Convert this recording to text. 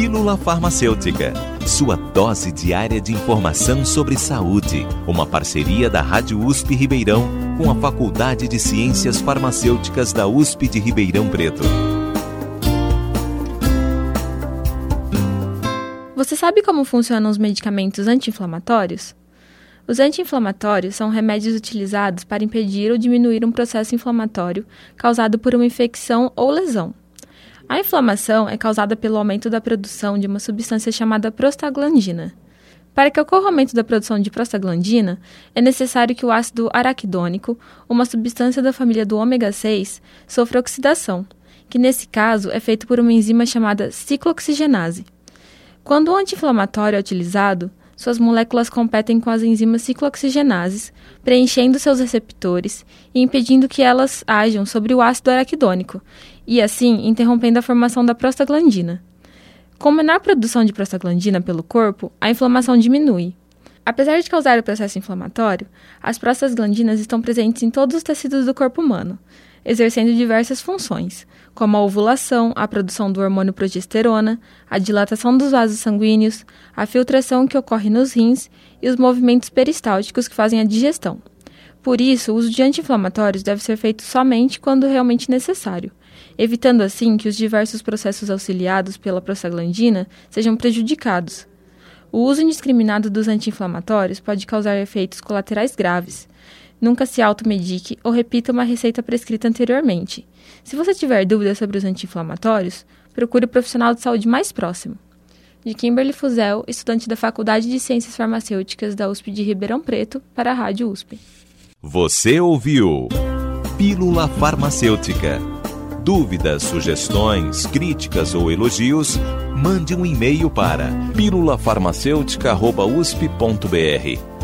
Pílula Farmacêutica, sua dose diária de informação sobre saúde. Uma parceria da Rádio USP Ribeirão com a Faculdade de Ciências Farmacêuticas da USP de Ribeirão Preto. Você sabe como funcionam os medicamentos anti-inflamatórios? Os anti-inflamatórios são remédios utilizados para impedir ou diminuir um processo inflamatório causado por uma infecção ou lesão. A inflamação é causada pelo aumento da produção de uma substância chamada prostaglandina. Para que ocorra o aumento da produção de prostaglandina, é necessário que o ácido araquidônico, uma substância da família do ômega 6, sofra oxidação, que nesse caso é feito por uma enzima chamada ciclooxigenase. Quando o anti-inflamatório é utilizado, suas moléculas competem com as enzimas ciclooxigenases, preenchendo seus receptores e impedindo que elas ajam sobre o ácido araquidônico, e assim interrompendo a formação da prostaglandina. Com menor produção de prostaglandina pelo corpo, a inflamação diminui. Apesar de causar o processo inflamatório, as prostaglandinas estão presentes em todos os tecidos do corpo humano, exercendo diversas funções, como a ovulação, a produção do hormônio progesterona, a dilatação dos vasos sanguíneos, a filtração que ocorre nos rins e os movimentos peristálticos que fazem a digestão. Por isso, o uso de anti-inflamatórios deve ser feito somente quando realmente necessário, evitando assim que os diversos processos auxiliados pela prostaglandina sejam prejudicados. O uso indiscriminado dos anti-inflamatórios pode causar efeitos colaterais graves, Nunca se automedique ou repita uma receita prescrita anteriormente. Se você tiver dúvidas sobre os anti-inflamatórios, procure o profissional de saúde mais próximo. De Kimberly Fuzel, estudante da Faculdade de Ciências Farmacêuticas da USP de Ribeirão Preto, para a Rádio USP. Você ouviu Pílula Farmacêutica. Dúvidas, sugestões, críticas ou elogios, mande um e-mail para pílulafarmacêutica.usp.br